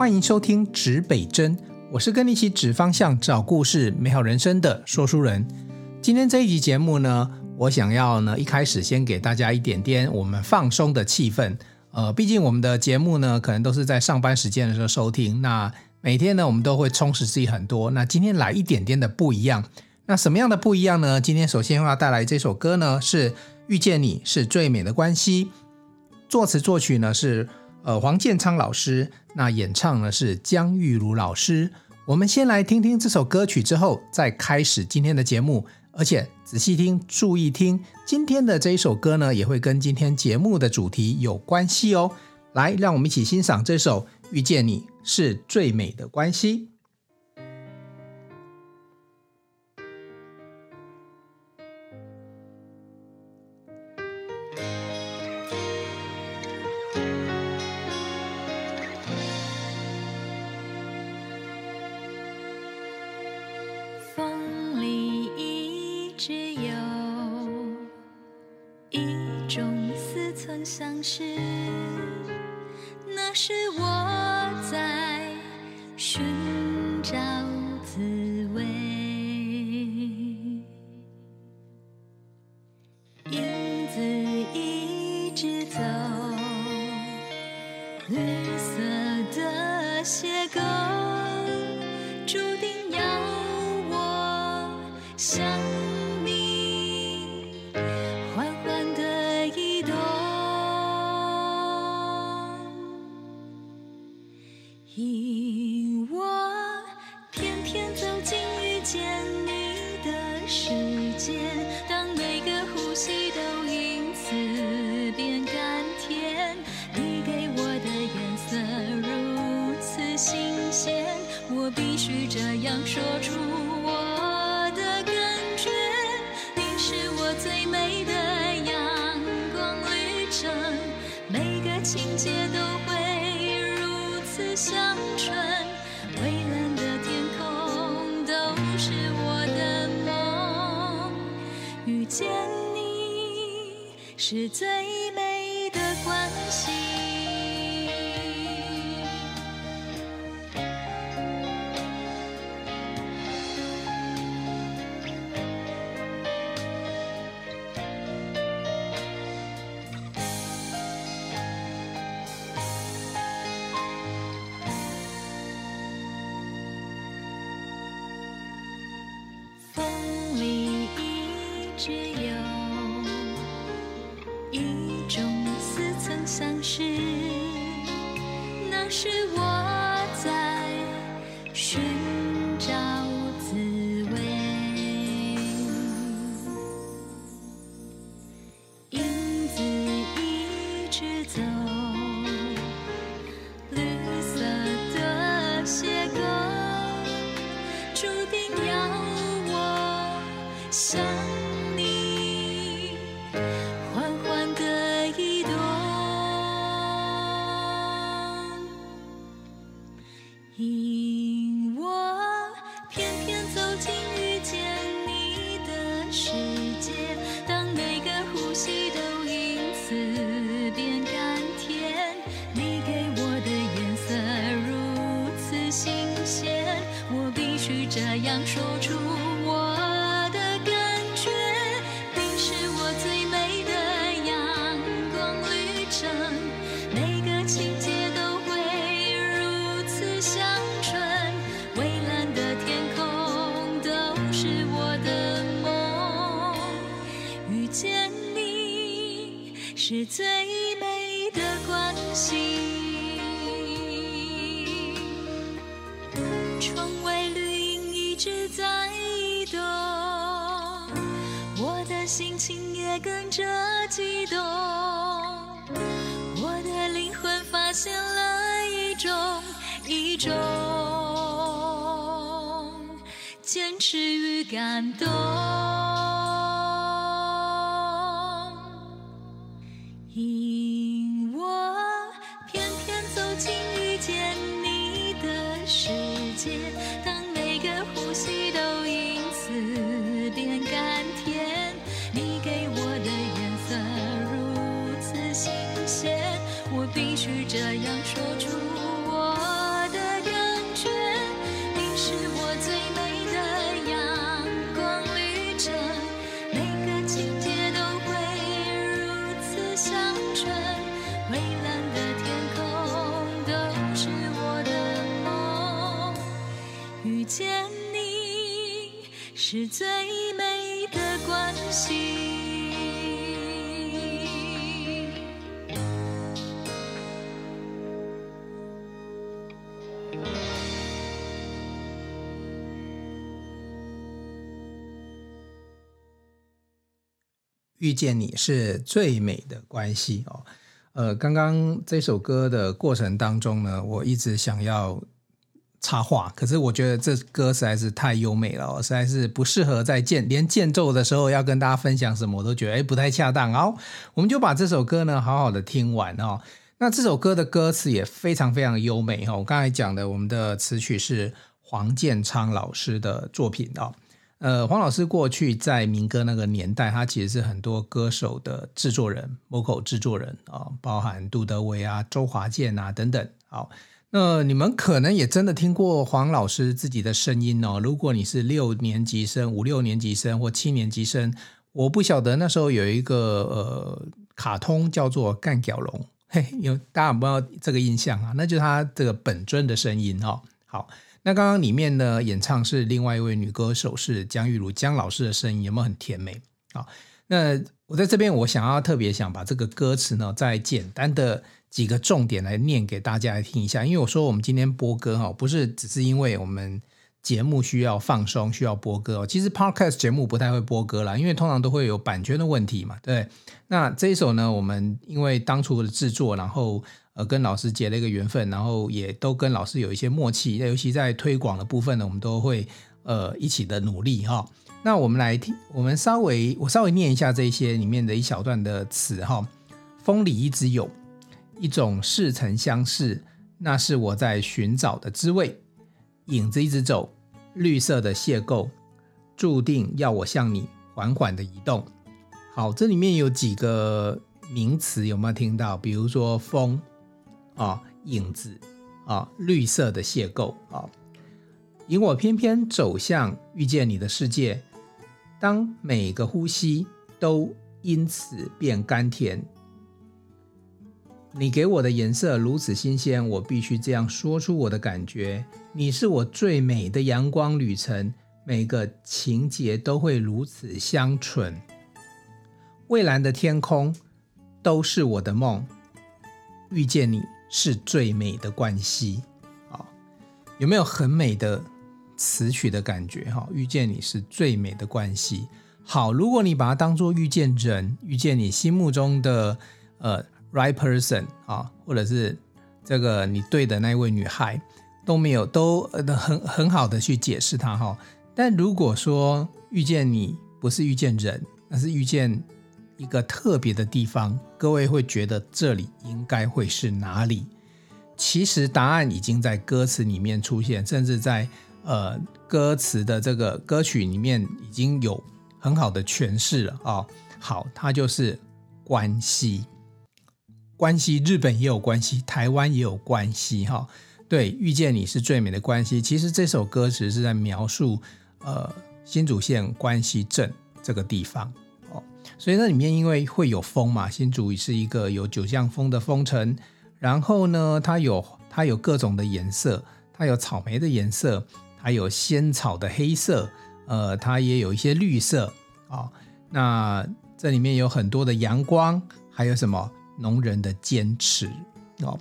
欢迎收听指北针，我是跟你一起指方向、找故事、美好人生的说书人。今天这一集节目呢，我想要呢一开始先给大家一点点我们放松的气氛。呃，毕竟我们的节目呢，可能都是在上班时间的时候收听。那每天呢，我们都会充实自己很多。那今天来一点点的不一样。那什么样的不一样呢？今天首先要带来这首歌呢，是《遇见你是最美的关系》，作词作曲呢是。呃，黄建昌老师，那演唱呢是江玉如老师。我们先来听听这首歌曲，之后再开始今天的节目。而且仔细听，注意听，今天的这一首歌呢，也会跟今天节目的主题有关系哦。来，让我们一起欣赏这首《遇见你是最美的关系》。中似曾相识那是我在寻找遇见你是最美的关系。样说出情也跟着悸动。我的灵魂发现了一种一种坚持与感动。因我偏偏走进遇见你的时最美的关系。遇见你是最美的关系哦，呃，刚刚这首歌的过程当中呢，我一直想要插话，可是我觉得这歌实在是太优美了，实在是不适合在间连间奏的时候要跟大家分享什么，我都觉得诶不太恰当。好，我们就把这首歌呢好好的听完哦。那这首歌的歌词也非常非常优美哈，我刚才讲的我们的词曲是黄建昌老师的作品哦。呃，黄老师过去在民歌那个年代，他其实是很多歌手的制作人，vocal 制作人啊、包含杜德伟啊、周华健啊等等。好，那你们可能也真的听过黄老师自己的声音哦。如果你是六年级生、五六年级生或七年级生，我不晓得那时候有一个呃卡通叫做干譙龙，嘿，有大家有没有这个印象啊？那就是他这个本尊的声音哦。好。那刚刚里面呢，演唱是另外一位女歌手，是江玉茹江老师的声音，有没有很甜美？好，那我在这边，我想要特别想把这个歌词呢，再简单的几个重点来念给大家来听一下。因为我说我们今天播歌哈，不是只是因为我们节目需要放松，需要播歌哦。其实 Podcast 节目不太会播歌啦，因为通常都会有版权的问题嘛，对。那这一首呢，我们因为当初的制作，然后。呃，跟老师结了一个缘分，然后也都跟老师有一些默契，那尤其在推广的部分呢，我们都会呃一起的努力哈。那我们来听，我们稍微我稍微念一下这些里面的一小段的词哈。风里一直有一种似曾相识，那是我在寻找的滋味。影子一直走，绿色的邂逅，注定要我向你缓缓的移动。好，这里面有几个名词有没有听到？比如说风。啊，影子啊，绿色的邂逅啊，引我翩翩走向遇见你的世界。当每个呼吸都因此变甘甜，你给我的颜色如此新鲜，我必须这样说出我的感觉。你是我最美的阳光旅程，每个情节都会如此香醇。蔚蓝的天空都是我的梦，遇见你。是最美的关系，好，有没有很美的词曲的感觉？哈，遇见你是最美的关系。好，如果你把它当做遇见人，遇见你心目中的呃 right person 啊，或者是这个你对的那位女孩，都没有都很很好的去解释它哈。但如果说遇见你不是遇见人，而是遇见。一个特别的地方，各位会觉得这里应该会是哪里？其实答案已经在歌词里面出现，甚至在呃歌词的这个歌曲里面已经有很好的诠释了啊、哦。好，它就是关系，关系，日本也有关系，台湾也有关系哈、对，遇见你是最美的关系。其实这首歌词是在描述呃新竹县关西镇这个地方哦。所以那里面因为会有风嘛，新竹是一个有九降风的风城，然后呢，它有它有各种的颜色，它有草莓的颜色，它有仙草的黑色，呃，它也有一些绿色啊、哦。那这里面有很多的阳光，还有什么农人的坚持哦。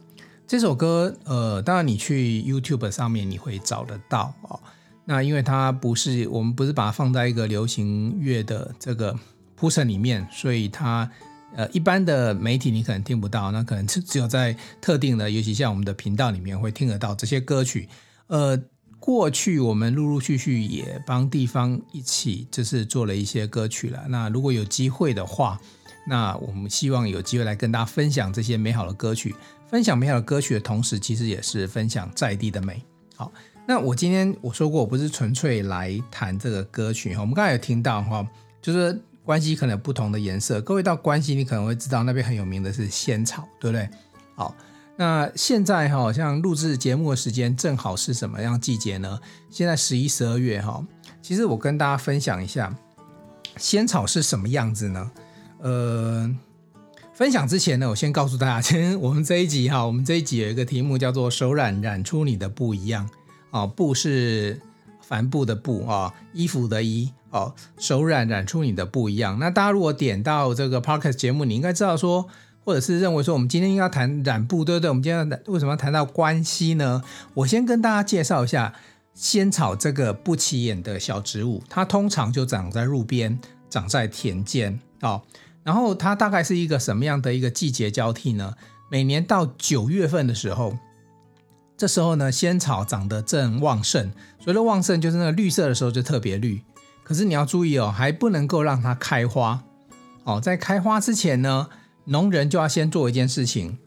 这首歌，呃，当然你去 YouTube 上面你会找得到哦。那因为它不是我们不是把它放在一个流行乐的这个。铺陈里面，所以它呃一般的媒体你可能听不到，那可能只只有在特定的，尤其像我们的频道里面会听得到这些歌曲。呃，过去我们陆陆续续也帮地方一起就是做了一些歌曲了。那如果有机会的话，那我们希望有机会来跟大家分享这些美好的歌曲。分享美好的歌曲的同时，其实也是分享在地的美。好，那我今天我说过，我不是纯粹来谈这个歌曲哈。我们刚才有听到哈，就是。关系可能不同的颜色，各位到关系，你可能会知道那边很有名的是仙草，对不对？好，那现在哈，像录制节目的时间正好是什么样季节呢？现在十一、十二月哈，其实我跟大家分享一下仙草是什么样子呢？呃，分享之前呢，我先告诉大家，今天我们这一集哈，我们这一集有一个题目叫做“手染染出你的不一样”。哦，布是帆布的布啊，衣服的衣哦，手染染出你的不一样。那大家如果点到这个 Podcast 节目，你应该知道说，或者是认为说，我们今天应该谈染布，对不对？我们今天为什么要谈到关系呢？我先跟大家介绍一下仙草这个不起眼的小植物，它通常就长在路边，长在田间哦。然后它大概是一个什么样的一个季节交替呢？每年到九月份的时候，这时候呢，仙草长得正旺盛。所谓的旺盛，就是那个绿色的时候就特别绿。可是你要注意哦，还不能够让它开花哦。在开花之前呢，农人就要先做一件事情，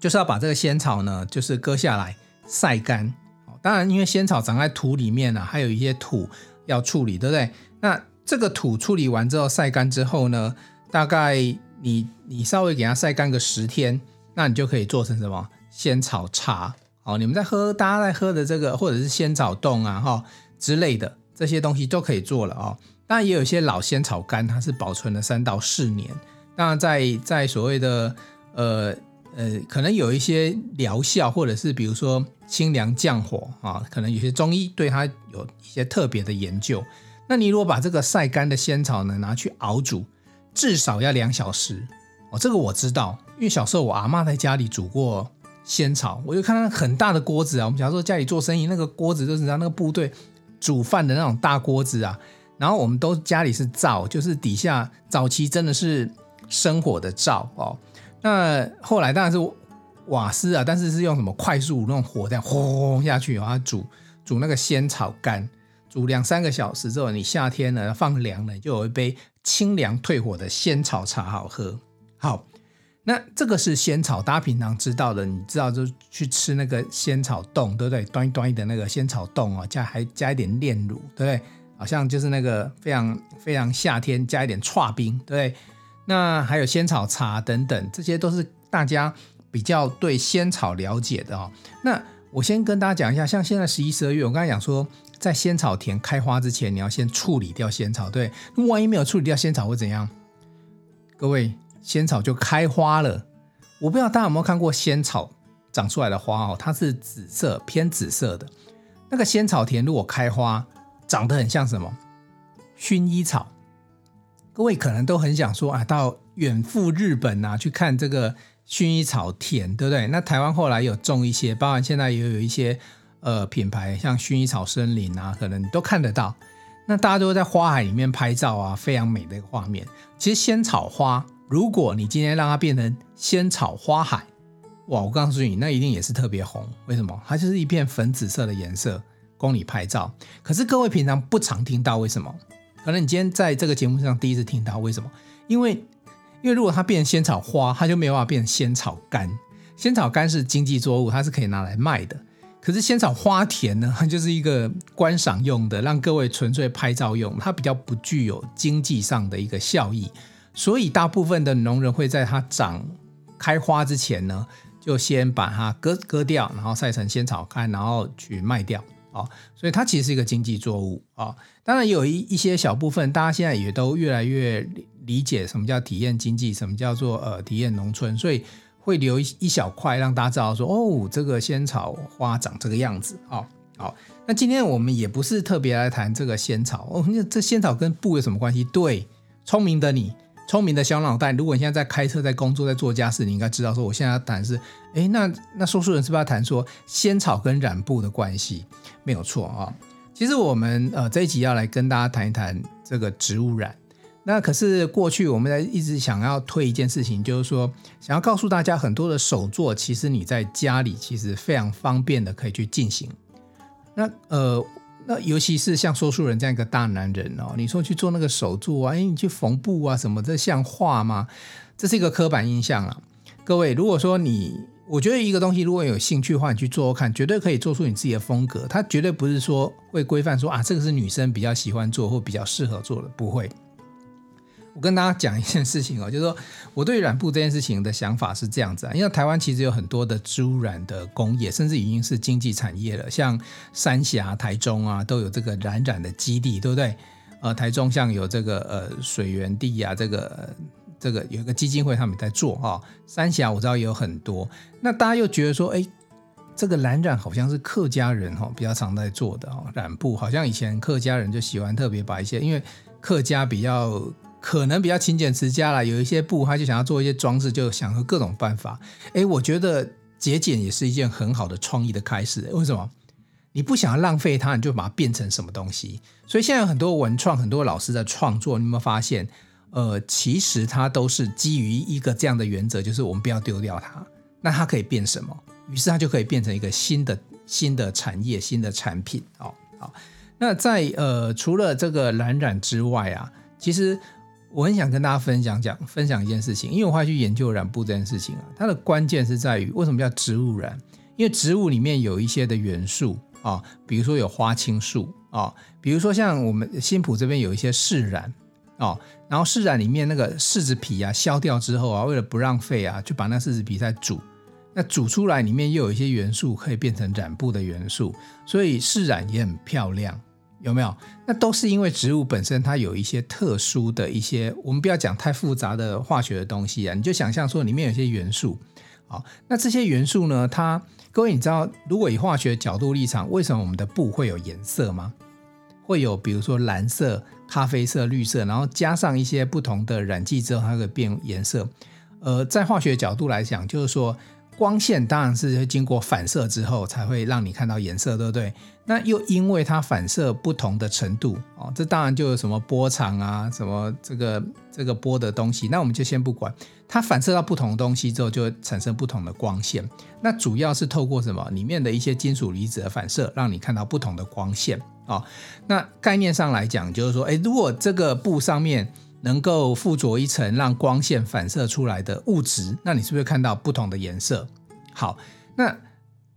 就是要把这个仙草呢，就是割下来晒干。当然，因为仙草长在土里面呢、还有一些土要处理，对不对？那这个土处理完之后，晒干之后呢，大概你你稍微给它晒干个十天，那你就可以做成什么仙草茶哦。你们在喝，大家在喝的这个或者是仙草冻啊哈之类的这些东西都可以做了哦。当然也有一些老仙草干，它是保存了三到四年。那在在所谓的呃呃，可能有一些疗效，或者是比如说清凉降火啊，可能有些中医对它有一些特别的研究。那你如果把这个晒干的仙草呢拿去熬煮，至少要两小时哦。这个我知道，因为小时候我阿妈在家里煮过仙草，我就看到很大的锅子啊。我们小时候家里做生意，那个锅子就是让那个部队煮饭的那种大锅子啊。然后我们都家里是灶，就是底下早期真的是生火的灶哦。那后来当然是瓦斯啊，但是是用什么快速那种火这样轰下去，然后煮煮那个仙草干。煮两三个小时之后，你夏天呢放凉了，就有一杯清凉退火的仙草茶好喝。好，那这个是仙草，大家平常知道的，你知道就去吃那个仙草冻，对不对？端一端一的那个仙草冻哦，加还加一点炼乳，对不对？好像就是那个非常非常夏天加一点剉冰，对不对？那还有仙草茶等等，这些都是大家比较对仙草了解的哦。那我先跟大家讲一下，像现在十一、十二月，我刚才讲说。在仙草田开花之前，你要先处理掉仙草，对。那万一没有处理掉仙草会怎样？各位，仙草就开花了。我不知道大家有没有看过仙草长出来的花哦，它是紫色，偏紫色的。那个仙草田如果开花，长得很像什么？薰衣草。各位可能都很想说啊，到远赴日本啊去看这个薰衣草田，对不对？那台湾后来有种一些，包含现在也有一些。呃，品牌像薰衣草森林啊，可能你都看得到。那大家都会在花海里面拍照啊，非常美的一个画面。其实仙草花，如果你今天让它变成仙草花海，哇，我告诉你，那一定也是特别红。为什么？它就是一片粉紫色的颜色，供你拍照。可是各位平常不常听到，为什么？可能你今天在这个节目上第一次听到，为什么？因为，因为如果它变成仙草花，它就没有办法变成仙草干。仙草干是经济作物，它是可以拿来卖的。可是仙草花田呢，它 就是一个观赏用的，让各位纯粹拍照用，它比较不具有经济上的一个效益，所以大部分的农人会在它长开花之前呢，就先把它割割掉，然后晒成仙草干，然后去卖掉啊。所以它其实是一个经济作物啊。当然有一一些小部分，大家现在也都越来越理解什么叫体验经济，什么叫做呃体验农村，所以。会留一一小块让大家知道说哦，这个仙草花长这个样子哦。好，那今天我们也不是特别来谈这个仙草哦。那这仙草跟布有什么关系？对，聪明的你，聪明的小脑袋。如果你现在在开车、在工作、在做家事，你应该知道说，我现在要谈是，诶，那那说书人是不是要谈说仙草跟染布的关系？没有错啊、其实我们呃这一集要来跟大家谈一谈这个植物染。那可是过去我们在一直想要推一件事情，就是说想要告诉大家很多的手作，其实你在家里其实非常方便的可以去进行。那呃，那尤其是像说书人这样一个大男人哦，你说去做那个手作啊，哎，你去缝布啊什么，这像话吗？这是一个刻板印象啊。各位，如果说你，我觉得一个东西如果有兴趣的话，你去做做看，绝对可以做出你自己的风格。它绝对不是说会规范说啊，这个是女生比较喜欢做或比较适合做的，不会。我跟大家讲一件事情哦，就是说我对染布这件事情的想法是这样子啊，因为台湾其实有很多的植物染的工业，甚至已经是经济产业了。像三峡、台中啊，都有这个染染的基地，对不对？呃，台中像有这个呃水源地啊，这个这个有一个基金会，他们在做哈。三峡我知道也有很多，那大家又觉得说，哎，这个蓝染好像是客家人哈比较常在做的哈，染布好像以前客家人就喜欢特别把一些，因为客家比较可能比较勤俭持家啦，有一些布他就想要做一些装饰，就想出各种办法。哎，我觉得节俭也是一件很好的创意的开始。为什么？你不想要浪费它，你就把它变成什么东西。所以现在有很多文创，很多老师在创作，你有没有发现？呃，其实它都是基于一个这样的原则，就是我们不要丢掉它。那它可以变什么？于是它就可以变成一个新的新的产业、新的产品。哦，好。那在呃，除了这个蓝染之外啊，其实我很想跟大家分享讲分享一件事情，因为我会去研究染布这件事情啊。它的关键是在于为什么叫植物染？因为植物里面有一些的元素。啊，比如说有花青素啊，比如说像我们新埔这边有一些释染啊，然后释染里面那个柿子皮啊削掉之后啊，为了不浪费啊，就把那柿子皮再煮，那煮出来里面又有一些元素可以变成染布的元素，所以释染也很漂亮，有没有？那都是因为植物本身它有一些特殊的一些，我们不要讲太复杂的化学的东西啊，你就想象说里面有些元素。好，那这些元素呢？它各位你知道，如果以化学角度立场，为什么我们的布会有颜色吗？会有，比如说蓝色、咖啡色、绿色，然后加上一些不同的染剂之后，它会变颜色。呃，在化学角度来讲，就是说。光线当然是经过反射之后才会让你看到颜色，对不对？那又因为它反射不同的程度哦，这当然就有什么波长啊，什么这个这个波的东西，那我们就先不管。它反射到不同的东西之后，就会产生不同的光线。那主要是透过什么？里面的一些金属离子的反射，让你看到不同的光线啊。那概念上来讲，就是说，哎，如果这个布上面。能够附着一层让光线反射出来的物质，那你是不是看到不同的颜色？好，那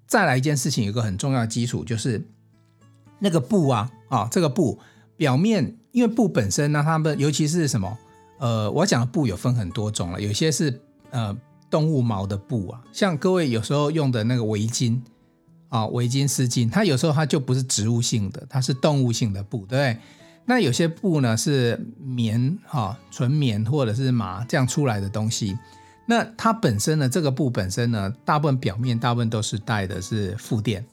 再来一件事情，有个很重要的基础，就是那个布啊啊，这个布表面，因为布本身呢，它们尤其是什么？呃，我讲的布有分很多种了，有些是呃动物毛的布啊，像各位有时候用的那个围巾啊，围巾、丝巾，它有时候它就不是植物性的，它是动物性的布，对不对？那有些布呢是棉哈，纯棉或者是麻这样出来的东西。那它本身呢，这个布本身呢，大部分表面大部分都是带的是负电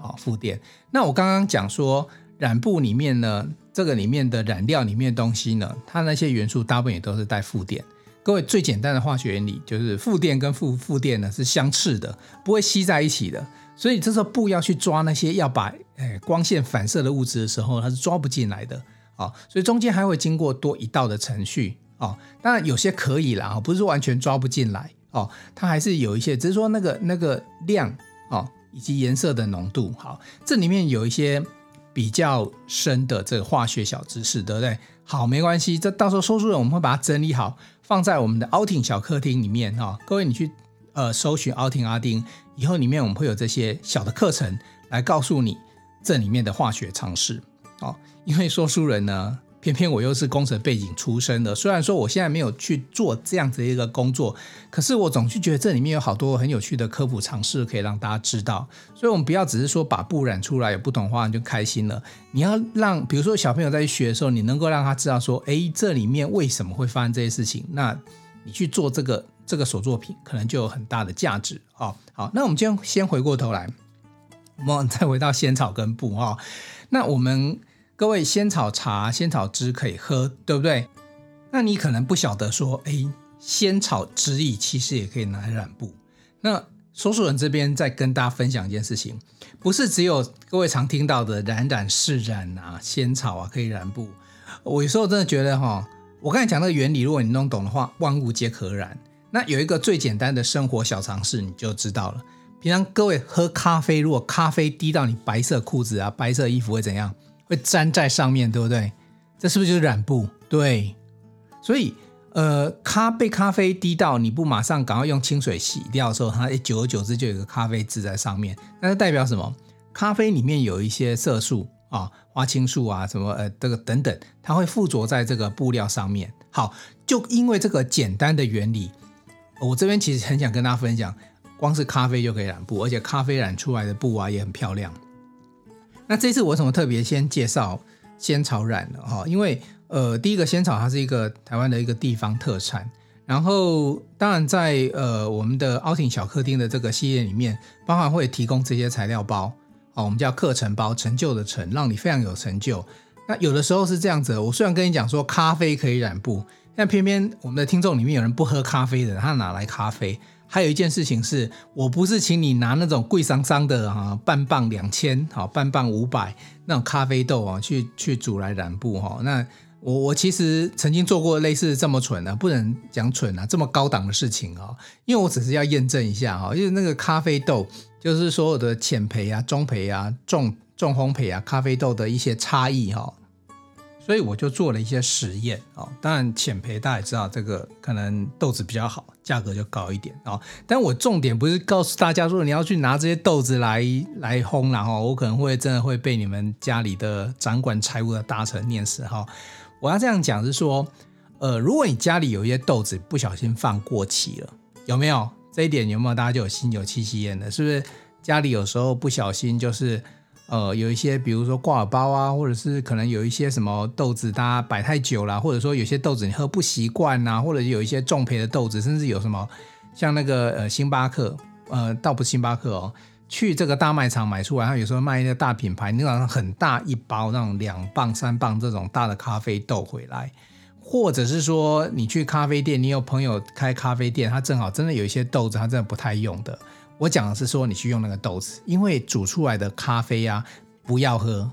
啊，负电。那我刚刚讲说染布里面呢，这个里面的染料里面东西呢，它那些元素大部分也都是带负电。各位最简单的化学原理就是负电跟负负电呢是相斥的，不会吸在一起的。所以这时候布要去抓那些要把诶光线反射的物质的时候，它是抓不进来的。啊，所以中间还会经过多一道的程序啊。当然有些可以啦，不是说完全抓不进来哦，它还是有一些，只是说那个那个量啊，以及颜色的浓度。好，这里面有一些比较深的这个化学小知识，对不对？好，没关系，这到时候说书人我们会把它整理好，放在我们的凹婷小客厅里面哈。各位你去呃搜寻凹婷阿丁，以后里面我们会有这些小的课程来告诉你这里面的化学常识。哦，因为说书人呢，偏偏我又是工程背景出身的。虽然说我现在没有去做这样子一个工作，可是我总是觉得这里面有好多很有趣的科普常识可以让大家知道。所以，我们不要只是说把布染出来有不同花就开心了。你要让，比如说小朋友在学的时候，你能够让他知道说，哎，这里面为什么会发生这些事情？那你去做这个这个手作品，可能就有很大的价值。哦，好，那我们今天先回过头来，我们再回到仙草跟布哈。那我们。各位，仙草茶、仙草汁可以喝，对不对？那你可能不晓得说，哎，仙草汁液其实也可以拿来染布。那说书人这边再跟大家分享一件事情，不是只有各位常听到的染染是染啊、仙草啊可以染布。我有时候真的觉得哈，我刚才讲那个原理，如果你弄懂的话，万物皆可染。那有一个最简单的生活小常识，你就知道了。平常各位喝咖啡，如果咖啡滴到你白色裤子啊、白色衣服会怎样？会粘在上面，对不对？这是不是就是染布？对，所以呃，咖被咖啡滴到，你不马上赶快用清水洗掉的时候，它久而久之就有一个咖啡渍在上面。那是代表什么？咖啡里面有一些色素啊，花青素啊，什么呃，这个等等，它会附着在这个布料上面。好，就因为这个简单的原理，我这边其实很想跟大家分享，光是咖啡就可以染布，而且咖啡染出来的布啊也很漂亮。那这次我为什么特别先介绍仙草染呢？哈，因为呃，第一个仙草它是一个台湾的一个地方特产，然后当然在呃我们的凹婷小客厅的这个系列里面，包含会提供这些材料包，哦，我们叫课程包，成就的成，让你非常有成就。那有的时候是这样子，我虽然跟你讲说咖啡可以染布，但偏偏我们的听众里面有人不喝咖啡的，他哪来咖啡？还有一件事情是，我不是请你拿那种贵桑桑的啊，半磅两千，好，半磅五百那种咖啡豆啊，去去煮来染布哈。那我我其实曾经做过类似这么蠢的，不能讲蠢啊，这么高档的事情啊，因为我只是要验证一下哈，因为那个咖啡豆就是所有的浅焙啊、中焙啊、重重烘焙啊，咖啡豆的一些差异哈。所以我就做了一些实验啊，当然浅焙大家也知道，这个可能豆子比较好，价格就高一点啊。但我重点不是告诉大家说你要去拿这些豆子来来烘，然后我可能会真的会被你们家里的掌管财务的大臣念死哈。我要这样讲是说，呃，如果你家里有一些豆子不小心放过期了，有没有这一点？有没有大家就有心有戚戚焉的？是不是家里有时候不小心就是？呃，有一些，比如说挂耳包啊，或者是可能有一些什么豆子，大家摆太久了，或者说有些豆子你喝不习惯呐，或者有一些重培的豆子，甚至有什么像那个呃星巴克，呃，倒不星巴克哦，去这个大卖场买出来，他有时候卖一个大品牌，那种很大一包那种两磅三磅这种大的咖啡豆回来，或者是说你去咖啡店，你有朋友开咖啡店，他正好真的有一些豆子，他真的不太用的。我讲的是说，你去用那个豆子，因为煮出来的咖啡啊，不要喝，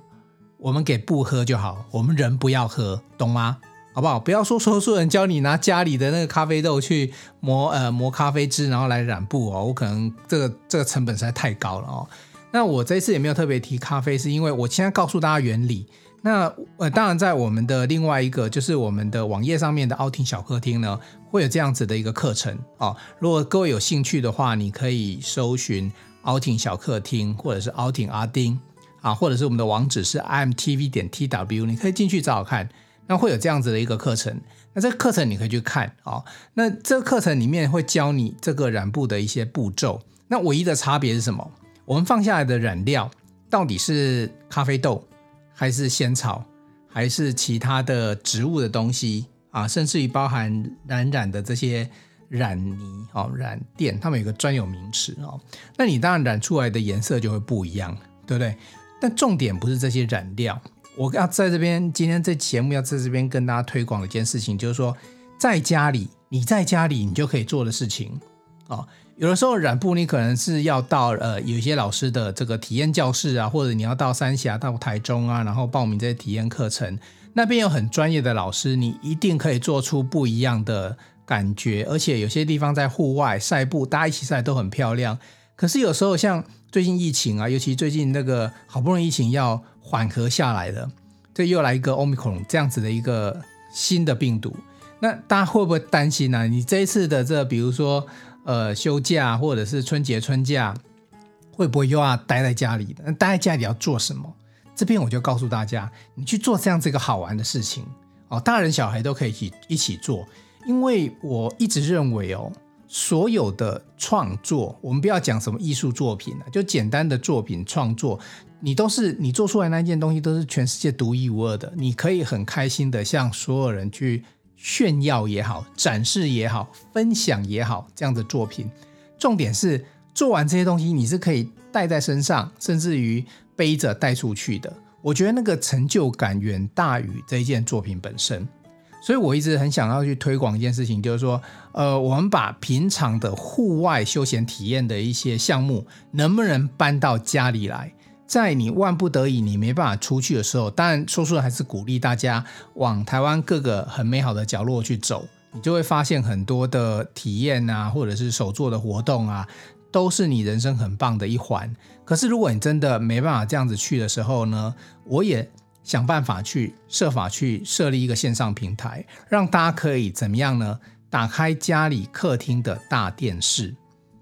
我们给布喝就好，我们人不要喝，懂吗？好不好？不要说说书人教你拿家里的那个咖啡豆去磨呃磨咖啡汁，然后来染布哦，我可能这个这个成本实在太高了哦。那我这次也没有特别提咖啡，是因为我现在告诉大家原理。那呃，当然，在我们的另外一个，就是我们的网页上面的凹婷小客厅呢，会有这样子的一个课程哦。如果各位有兴趣的话，你可以搜寻凹婷小客厅，或者是凹婷阿丁啊，或者是我们的网址是 imtv 点 tw，你可以进去找找看。那会有这样子的一个课程，那这个课程你可以去看啊、哦。那这个课程里面会教你这个染布的一些步骤。那唯一的差别是什么？我们放下来的染料到底是咖啡豆？还是仙草，还是其他的植物的东西啊，甚至于包含染染的这些染泥哦，染垫，它们有个专有名词哦。那你当然染出来的颜色就会不一样，对不对？但重点不是这些染料，我要在这边今天这节目要在这边跟大家推广一件事情，就是说在家里，你在家里你就可以做的事情哦。有的时候染布，你可能是要到呃有一些老师的这个体验教室啊，或者你要到三峡、到台中啊，然后报名这些体验课程。那边有很专业的老师，你一定可以做出不一样的感觉。而且有些地方在户外晒布，大家一起晒都很漂亮。可是有时候像最近疫情啊，尤其最近那个好不容易疫情要缓和下来了，这又来一个 Omicron 这样子的一个新的病毒，那大家会不会担心呢、你这一次的这比如说。呃，休假或者是春节春假，会不会又要待在家里？那待在家里要做什么？这边我就告诉大家，你去做这样子一个好玩的事情哦，大人小孩都可以一起一起做。因为我一直认为哦，所有的创作，我们不要讲什么艺术作品了，就简单的作品创作，你都是你做出来那件东西都是全世界独一无二的，你可以很开心的向所有人去。炫耀也好，展示也好，分享也好，这样的作品，重点是做完这些东西，你是可以带在身上，甚至于背着带出去的。我觉得那个成就感远大于这一件作品本身，所以我一直很想要去推广一件事情，就是说，呃，我们把平常的户外休闲体验的一些项目，能不能搬到家里来？在你万不得已，你没办法出去的时候，当然说出来还是鼓励大家往台湾各个很美好的角落去走，你就会发现很多的体验啊，或者是手作的活动啊，都是你人生很棒的一环。可是如果你真的没办法这样子去的时候呢，我也想办法去设法去设立一个线上平台，让大家可以怎么样呢？打开家里客厅的大电视，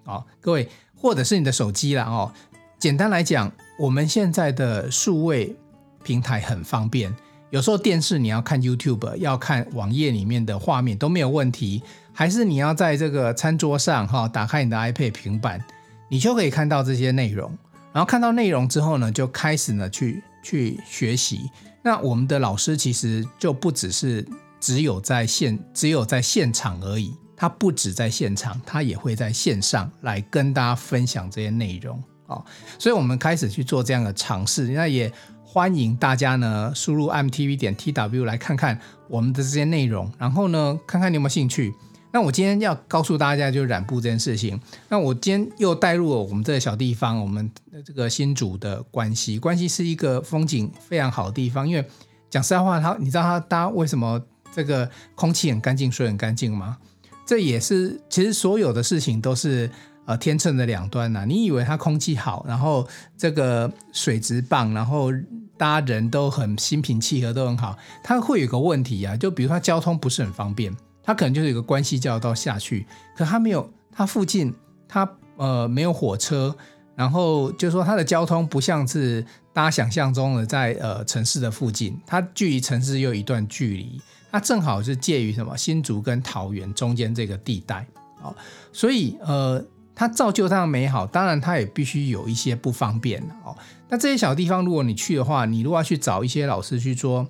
哦，各位，或者是你的手机啦，哦，简单来讲。我们现在的数位平台很方便，有时候电视你要看 YouTube，要看网页里面的画面都没有问题，还是你要在这个餐桌上哈，打开你的 iPad 平板，你就可以看到这些内容。然后看到内容之后呢，就开始呢去去学习。那我们的老师其实就不只是只有在现只有在现场而已他不止在现场，他也会在线上来跟大家分享这些内容哦。所以我们开始去做这样的尝试，那也欢迎大家呢输入 mtv 点 tw 来看看我们的这些内容，然后呢看看你有没有兴趣。那我今天要告诉大家就是染布这件事情。那我今天又带入了我们这个小地方，我们这个新竹的关系，关系是一个风景非常好的地方。因为讲实在话，它你知道它大家为什么这个空气很干净，水很干净吗？这也是其实所有的事情都是呃天秤的两端呐、你以为它空气好，然后这个水质棒，然后大家人都很心平气和，都很好，它会有个问题啊，就比如它交通不是很方便。它可能就是有个关西交道下去，可它没有，它附近它呃没有火车，然后就是说它的交通不像是大家想象中的在呃城市的附近，它距离城市又一段距离，它正好是介于什么新竹跟桃园中间这个地带啊，所以呃它造就它的美好，当然它也必须有一些不方便哦。那这些小地方如果你去的话，你如果要去找一些老师去说。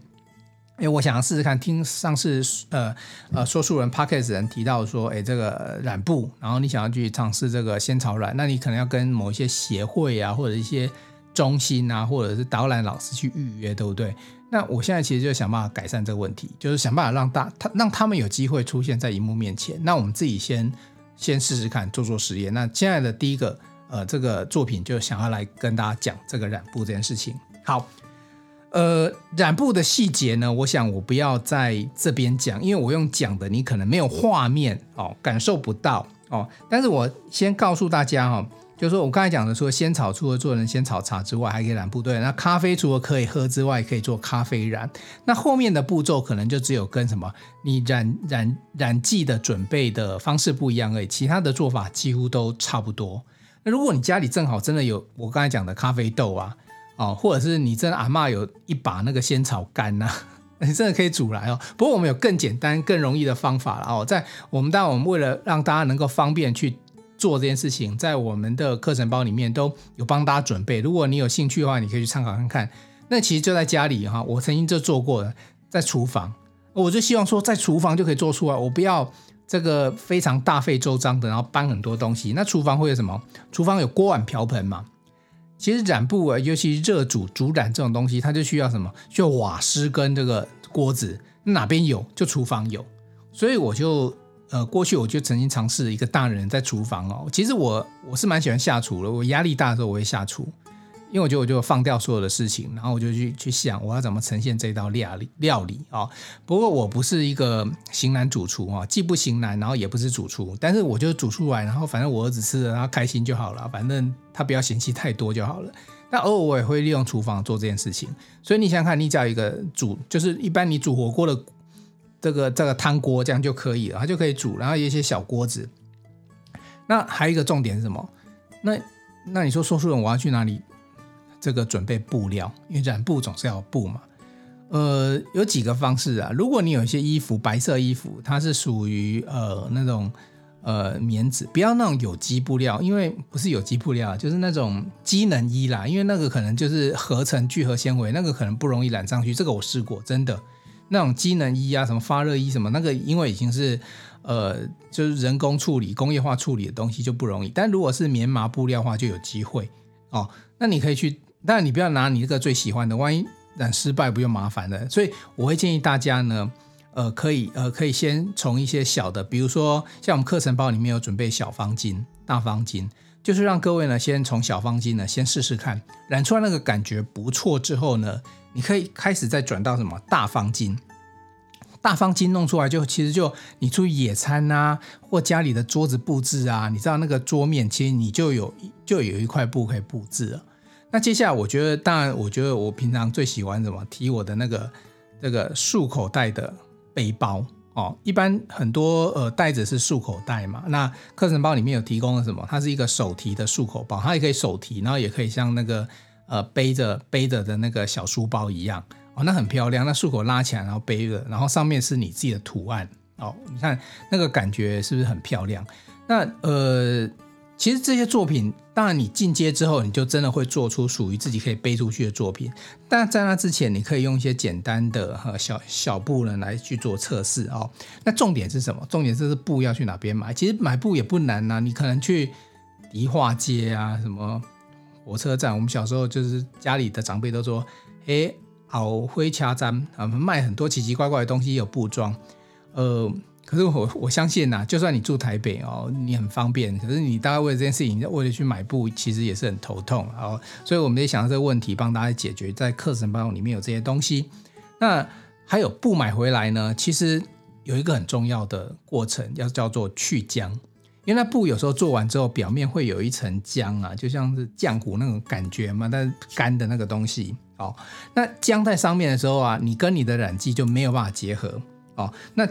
哎，我想要试试看，听上次呃呃说书人 Podcast 人提到说，哎，这个染布，然后你想要去尝试这个仙草染，那你可能要跟某一些协会啊，或者一些中心啊，或者是导览老师去预约，对不对？那我现在其实就想办法改善这个问题，就是想办法让大他让他们有机会出现在荧幕面前。那我们自己先先试试看，做做实验。那现在的第一个呃这个作品，就想要来跟大家讲这个染布这件事情。好。呃，染布的细节呢，我想我不要在这边讲，因为我用讲的，你可能没有画面哦，感受不到哦。但是我先告诉大家、哦，就是说我刚才讲的，说仙草除了做成仙草茶之外，还可以染布。对，那咖啡除了可以喝之外，可以做咖啡染。那后面的步骤可能就只有跟什么，你染染染剂的准备的方式不一样而已，其他的做法几乎都差不多。那如果你家里正好真的有我刚才讲的咖啡豆啊。哦，或者是你真的阿嬷有一把那个仙草干呐、你真的可以煮来哦。不过我们有更简单、更容易的方法了哦。在我们当然，我们为了让大家能够方便去做这件事情，在我们的课程包里面都有帮大家准备。如果你有兴趣的话，你可以去参考看看。那其实就在家里哈，我曾经就做过了，在厨房，我就希望说在厨房就可以做出来，我不要这个非常大费周章的，然后搬很多东西。那厨房会有什么？厨房有锅碗瓢盆嘛。其实染布啊，尤其热煮、煮染这种东西，它就需要什么？需要瓦斯跟这个锅子。哪边有就厨房有，所以我就呃过去我就曾经尝试一个大人在厨房哦。其实我我是蛮喜欢下厨的，我压力大的时候我会下厨。因为我觉得我就放掉所有的事情，然后我就去去想我要怎么呈现这道料理料理啊。不过我不是一个型男主厨啊，既不型男，然后也不是主厨，但是我就煮出来，然后反正我儿子吃了，他开心就好了，反正他不要嫌弃太多就好了。但偶尔我也会利用厨房做这件事情。所以你想想看，你只要一个煮，就是一般你煮火锅的这个这个汤锅这样就可以了，它就可以煮，然后有一些小锅子。那还有一个重点是什么？那那你说说书人我要去哪里？这个准备布料，因为染布总是要布嘛。呃，有几个方式啊。如果你有一些衣服，白色衣服，它是属于呃那种呃棉质，不要那种有机布料，因为不是有机布料，就是那种机能衣啦。因为那个可能就是合成聚合纤维，那个可能不容易染上去。这个我试过，真的那种机能衣啊，什么发热衣什么，那个因为已经是呃就是人工处理、工业化处理的东西就不容易。但如果是棉麻布料的话，就有机会哦。那你可以去。但你不要拿你这个最喜欢的，万一染失败不就麻烦了？所以我会建议大家呢，呃，可以呃可以先从一些小的，比如说像我们课程包里面有准备小方巾、大方巾，就是让各位呢先从小方巾呢先试试看，染出来那个感觉不错之后呢，你可以开始再转到什么大方巾。大方巾弄出来就其实就你出去野餐啊，或家里的桌子布置啊，你知道那个桌面其实你就有就有一块布可以布置了。那接下来，我觉得，当然，我觉得我平常最喜欢什么？提我的那个这个束口袋的背包哦。一般很多呃袋子是束口袋嘛。那课程包里面有提供了什么？它是一个手提的束口包，它也可以手提，然后也可以像那个呃背着背着的那个小书包一样哦。那很漂亮，那束口拉起来，然后背着，然后上面是你自己的图案哦。你看那个感觉是不是很漂亮？那呃。其实这些作品，当然你进阶之后，你就真的会做出属于自己可以背出去的作品。但在那之前，你可以用一些简单的和小小布呢来去做测试哦。那重点是什么？重点就是布要去哪边买？其实买布也不难呐、你可能去迪化街啊，什么火车站。我们小时候就是家里的长辈都说，哎，好灰掐粘啊，卖很多奇奇怪怪的东西，有布装，呃。可是我我相信呐，就算你住台北哦，你很方便，可是你大概为了这件事情，为了去买布，其实也是很头痛哦。所以我们也想到这个问题，帮大家解决，在课程当中里面有这些东西。那还有布买回来呢，其实有一个很重要的过程，要叫做去浆。因为那布有时候做完之后，表面会有一层浆啊，就像是浆糊那种感觉嘛，但是干的那个东西哦。那浆在上面的时候啊，你跟你的染剂就没有办法结合哦。那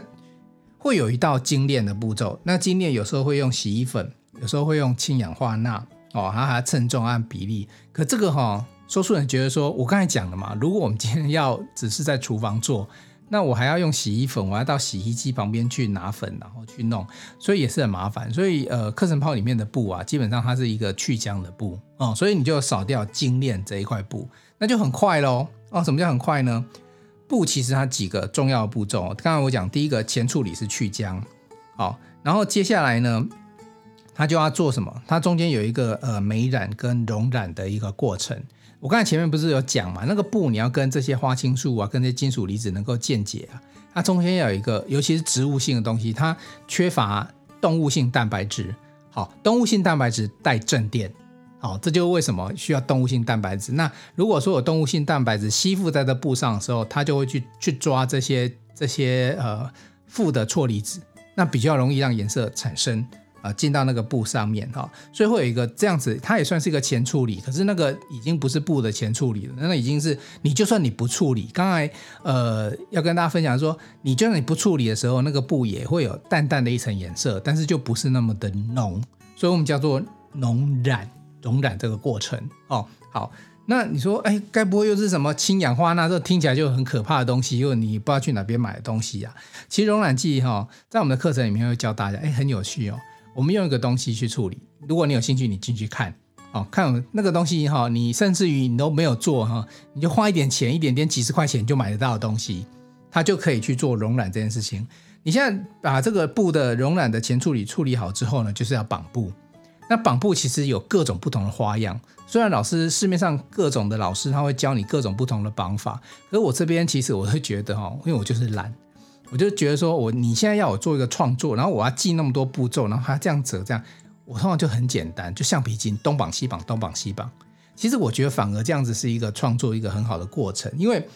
会有一道精炼的步骤，那精炼有时候会用洗衣粉，有时候会用氢氧化钠哦，它还要称重按比例。可这个哈、哦，说书人觉得说，我刚才讲了嘛，如果我们今天要只是在厨房做，那我还要用洗衣粉，我要到洗衣机旁边去拿粉，然后去弄，所以也是很麻烦。所以呃，课程泡里面的布啊，基本上它是一个去浆的布哦，所以你就扫掉精炼这一块布，那就很快喽。哦，什么叫很快呢？布其实它几个重要步骤，刚才我讲第一个前处理是去浆，好，然后接下来呢，它就要做什么？它中间有一个呃美染跟溶染的一个过程。我刚才前面不是有讲嘛，那个布你要跟这些花青素啊，跟这些金属离子能够键结啊，它中间要有一个，尤其是植物性的东西，它缺乏动物性蛋白质，好，动物性蛋白质带正电。好，这就是为什么需要动物性蛋白质。那如果说有动物性蛋白质吸附在这布上的时候，它就会去去抓这些这些呃负的错离子，那比较容易让颜色产生、呃、进到那个布上面哈、哦。所以会有一个这样子，它也算是一个前处理。可是那个已经不是布的前处理了，那、已经是你就算你不处理，刚才呃要跟大家分享说，你就算你不处理的时候，那个布也会有淡淡的一层颜色，但是就不是那么的浓，所以我们叫做浓染。溶染这个过程哦，好，那你说，哎，该不会又是什么氢氧化钠？这听起来就很可怕的东西，因为你不知道去哪边买的东西呀、其实溶染剂哈、哦，在我们的课程里面会教大家，哎，很有趣哦。我们用一个东西去处理，如果你有兴趣，你进去看哦，看那个东西哈、你甚至于你都没有做哈、你就花一点钱，一点点几十块钱就买得到的东西，它就可以去做溶染这件事情。你现在把这个布的溶染的前处理处理好之后呢，就是要绑布。那绑布其实有各种不同的花样，虽然老师市面上各种的老师他会教你各种不同的绑法，可是我这边其实我会觉得哈，因为我就是懒，我就觉得说我你现在要我做一个创作，然后我要记那么多步骤，然后还要这样折这样，我通常就很简单，就橡皮筋东绑西绑东绑西绑。其实我觉得反而这样子是一个创作一个很好的过程，因为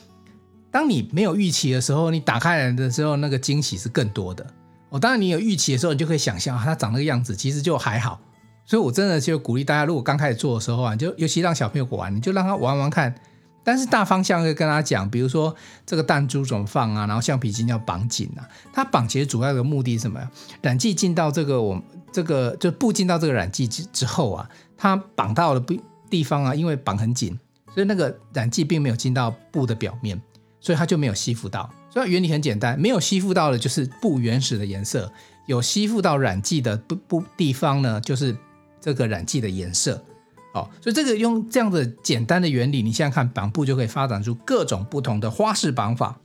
当你没有预期的时候，你打开来的时候那个惊喜是更多的。哦，当然你有预期的时候，你就可以想象它长那个样子，其实就还好。所以，我真的就鼓励大家，如果刚开始做的时候啊，就尤其让小朋友玩，你就让他玩玩看。但是大方向会跟他讲，比如说这个弹珠怎么放啊，然后橡皮筋要绑紧啊。它绑其实主要的目的是什么呀？染剂进到这个我这个就布进到这个染剂之之后啊，它绑到的地方啊，因为绑很紧，所以那个染剂并没有进到布的表面，所以它就没有吸附到。所以原理很简单，没有吸附到的就是布原始的颜色，有吸附到染剂的布布地方呢，就是。这个染剂的颜色，哦，所以这个用这样的简单的原理，你现在看绑布就可以发展出各种不同的花式绑法，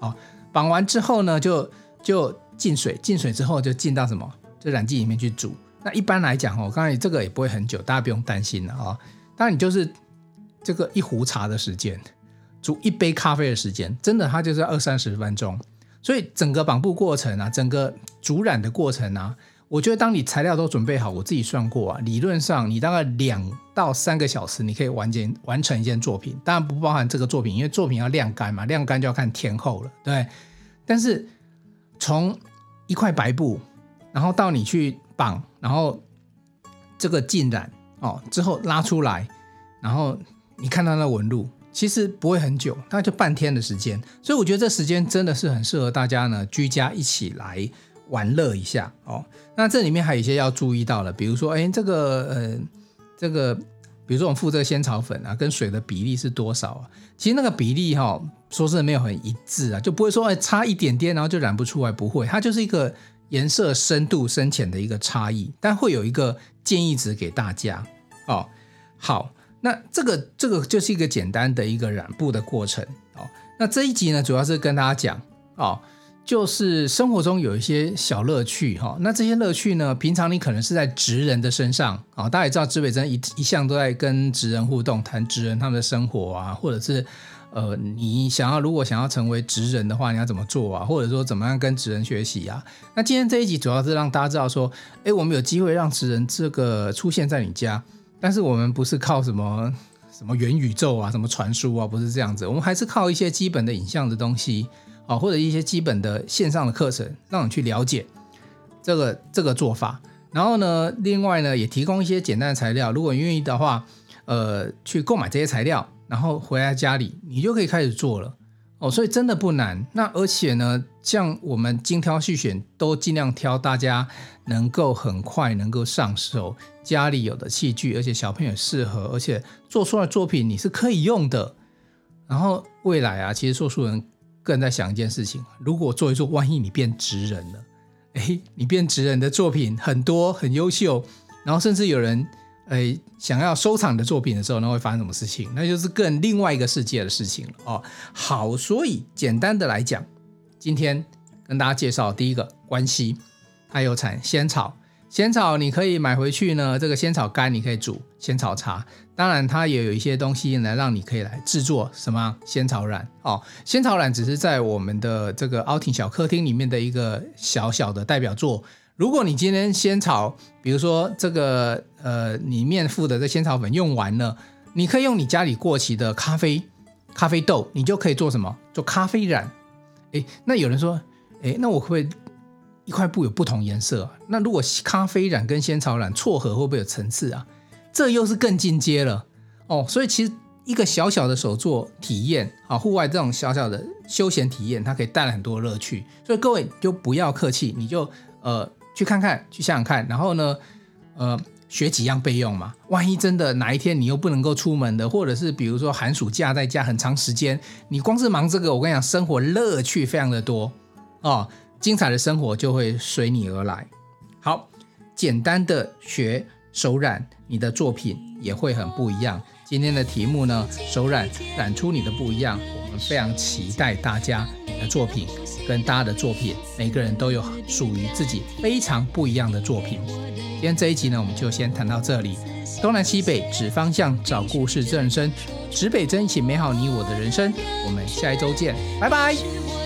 哦，绑完之后呢，就就进水，进水之后就进到什么？就染剂里面去煮。那一般来讲，哦，刚才这个也不会很久，大家不用担心了啊。当然你就是这个一壶茶的时间，煮一杯咖啡的时间，真的它就是二三十分钟。所以整个绑布过程啊，整个煮染的过程啊。我觉得当你材料都准备好，我自己算过啊，理论上你大概两到三个小时，你可以完成完成一件作品。当然不包含这个作品，因为作品要晾干嘛，晾干就要看天候了，对。但是从一块白布，然后到你去绑，然后这个浸染哦之后拉出来，然后你看到那纹路，其实不会很久，大概就半天的时间。所以我觉得这时间真的是很适合大家呢居家一起来。玩乐一下哦，那这里面还有一些要注意到的，比如说，哎，这个呃，这个，比如说我们附这个仙草粉啊，跟水的比例是多少啊？其实那个比例哈，说是没有很一致啊，就不会说哎差一点点，然后就染不出来，不会，它就是一个颜色深度深浅的一个差异，但会有一个建议值给大家哦。好，那这个这个就是一个简单的一个染布的过程哦。那这一集呢，主要是跟大家讲哦，就是生活中有一些小乐趣哈、哦。那这些乐趣呢，平常你可能是在职人的身上啊、哦。大家也知道，指北真一一向都在跟职人互动，谈职人他们的生活啊，或者是。呃，你想要如果想要成为职人的话，你要怎么做啊？或者说怎么样跟职人学习啊？那今天这一集主要是让大家知道说，哎，我们有机会让职人这个出现在你家，但是我们不是靠什么什么元宇宙啊、什么传输啊，不是这样子，我们还是靠一些基本的影像的东西啊，或者一些基本的线上的课程，让你去了解这个这个做法。然后呢，另外呢，也提供一些简单的材料，如果愿意的话，呃，去购买这些材料。然后回来家里，你就可以开始做了哦，所以真的不难。那而且呢，像我们精挑细选，都尽量挑大家能够很快能够上手，家里有的器具，而且小朋友适合，而且做出来作品你是可以用的。然后未来啊，其实做书人个人在想一件事情：如果做一做，万一你变职人了，诶，你变职人的作品很多很优秀，然后甚至有人。诶，想要收藏你的作品的时候，那会发生什么事情？那就是更另外一个世界的事情了哦。好，所以简单的来讲，今天跟大家介绍第一个关系，它有产仙草，仙草你可以买回去呢，这个仙草干你可以煮仙草茶。当然，它也有一些东西来让你可以来制作什么仙草染哦。仙草染只是在我们的这个奥庭小客厅里面的一个小小的代表作。如果你今天仙草，比如说这个呃里面附的这仙草粉用完了，你可以用你家里过期的咖啡咖啡豆，你就可以做什么？做咖啡染。诶，那有人说，诶，那我会不会一块布有不同颜色？那如果咖啡染跟仙草染撮合，会不会有层次啊？这又是更进阶了哦。所以其实一个小小的手作体验啊，户外这种小小的休闲体验，它可以带来很多乐趣。所以各位就不要客气，你就呃。去看看，去想想看，然后呢，呃，学几样备用嘛。万一真的哪一天你又不能够出门的，或者是比如说寒暑假在家很长时间，你光是忙这个，我跟你讲，生活乐趣非常的多哦，精彩的生活就会随你而来。好，简单的学手染，你的作品也会很不一样。今天的题目呢，手染染出你的不一样。我们非常期待大家的作品。跟大家的作品，每个人都有属于自己非常不一样的作品。今天这一集呢，我们就先谈到这里。东南西北指方向，找故事正身，指北针一起美好你我的人生。我们下一周见，拜拜。